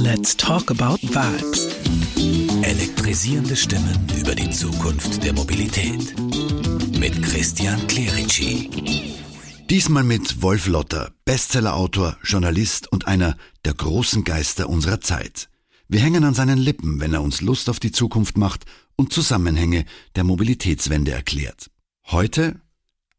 Let's talk about vibes. Elektrisierende Stimmen über die Zukunft der Mobilität. Mit Christian Clerici. Diesmal mit Wolf Lotter, Bestsellerautor, Journalist und einer der großen Geister unserer Zeit. Wir hängen an seinen Lippen, wenn er uns Lust auf die Zukunft macht und Zusammenhänge der Mobilitätswende erklärt. Heute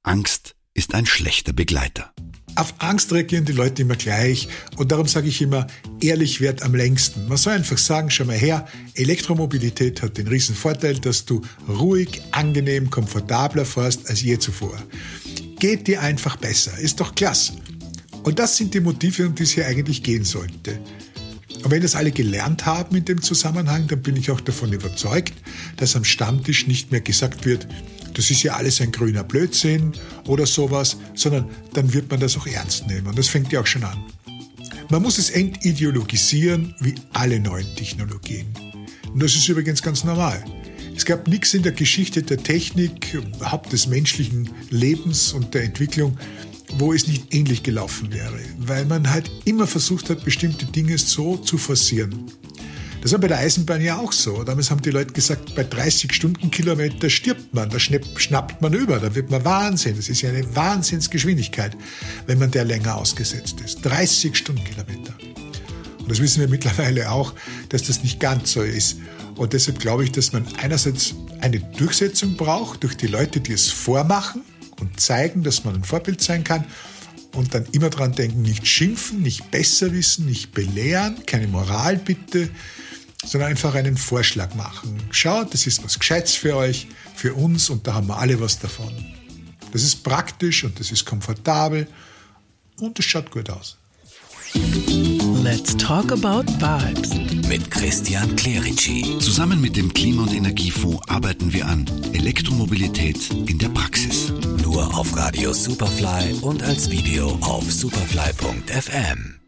Angst ist ein schlechter Begleiter. Auf Angst reagieren die Leute immer gleich und darum sage ich immer, ehrlich wird am längsten. Man soll einfach sagen, schau mal her, Elektromobilität hat den riesen Vorteil, dass du ruhig, angenehm, komfortabler fährst als je zuvor. Geht dir einfach besser, ist doch klasse. Und das sind die Motive, um die es hier eigentlich gehen sollte. Und wenn das alle gelernt haben in dem Zusammenhang, dann bin ich auch davon überzeugt, dass am Stammtisch nicht mehr gesagt wird, das ist ja alles ein grüner Blödsinn oder sowas, sondern dann wird man das auch ernst nehmen. Und das fängt ja auch schon an. Man muss es entideologisieren wie alle neuen Technologien. Und das ist übrigens ganz normal. Es gab nichts in der Geschichte der Technik, überhaupt des menschlichen Lebens und der Entwicklung, wo es nicht ähnlich gelaufen wäre, weil man halt immer versucht hat, bestimmte Dinge so zu forcieren. Das war bei der Eisenbahn ja auch so. Damals haben die Leute gesagt, bei 30 Stundenkilometer stirbt man, da schnappt man über, da wird man Wahnsinn. Das ist ja eine Wahnsinnsgeschwindigkeit, wenn man der länger ausgesetzt ist. 30 Stundenkilometer. Und das wissen wir mittlerweile auch, dass das nicht ganz so ist. Und deshalb glaube ich, dass man einerseits eine Durchsetzung braucht durch die Leute, die es vormachen und zeigen, dass man ein Vorbild sein kann und dann immer dran denken, nicht schimpfen, nicht besser wissen, nicht belehren, keine Moral bitte, sondern einfach einen Vorschlag machen. Schaut, das ist was Gescheites für euch, für uns und da haben wir alle was davon. Das ist praktisch und das ist komfortabel und es schaut gut aus. Let's talk about vibes. Mit Christian Clerici. Zusammen mit dem Klima- und Energiefonds arbeiten wir an Elektromobilität in der Praxis. Nur auf Radio Superfly und als Video auf superfly.fm.